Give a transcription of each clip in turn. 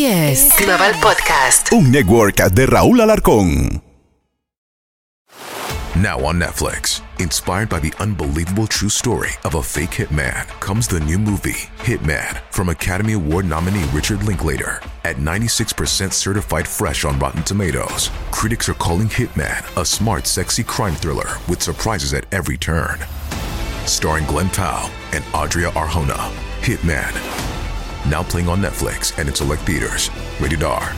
Así es. Global Podcast. Un network de Raúl Alarcón. Now on Netflix, inspired by the unbelievable true story of a fake hitman, comes the new movie, Hitman, from Academy Award nominee Richard Linklater. At 96% certified fresh on Rotten Tomatoes, critics are calling Hitman a smart, sexy crime thriller with surprises at every turn. Starring Glenn Powell and Adria Arjona, Hitman. Now playing on Netflix and in select theaters. Rated R.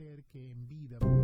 ser que en vida...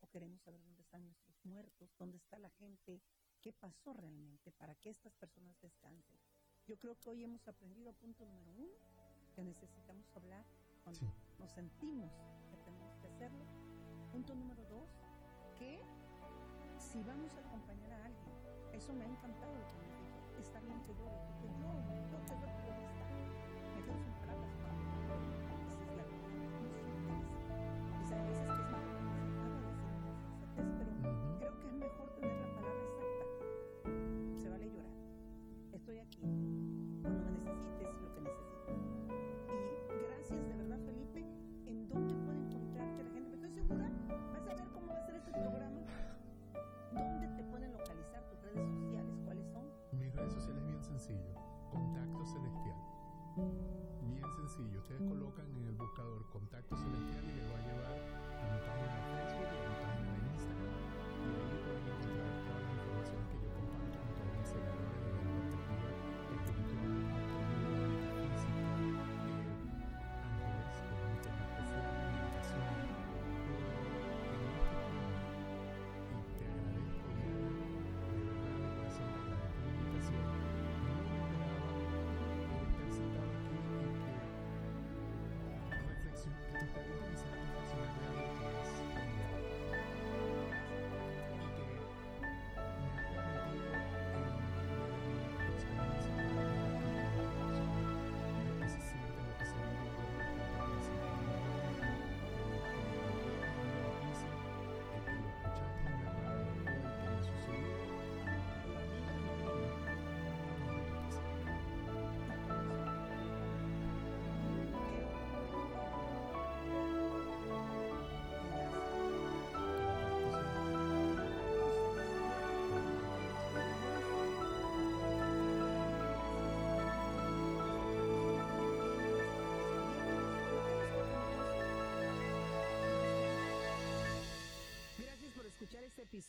o queremos saber dónde están nuestros muertos, dónde está la gente, qué pasó realmente para que estas personas descansen. Yo creo que hoy hemos aprendido, punto número uno, que necesitamos hablar cuando nos sentimos que tenemos que hacerlo. Punto número dos, que si vamos a acompañar a alguien, eso me ha encantado lo que me dijo, está bien que llore, que yo, yo te doy me quedo sin palabras mejor tener la Thank you.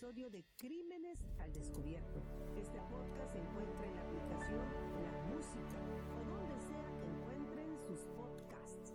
episodio de Crímenes al Descubierto. Este podcast se encuentra en la aplicación La Música o donde sea que encuentren sus podcasts.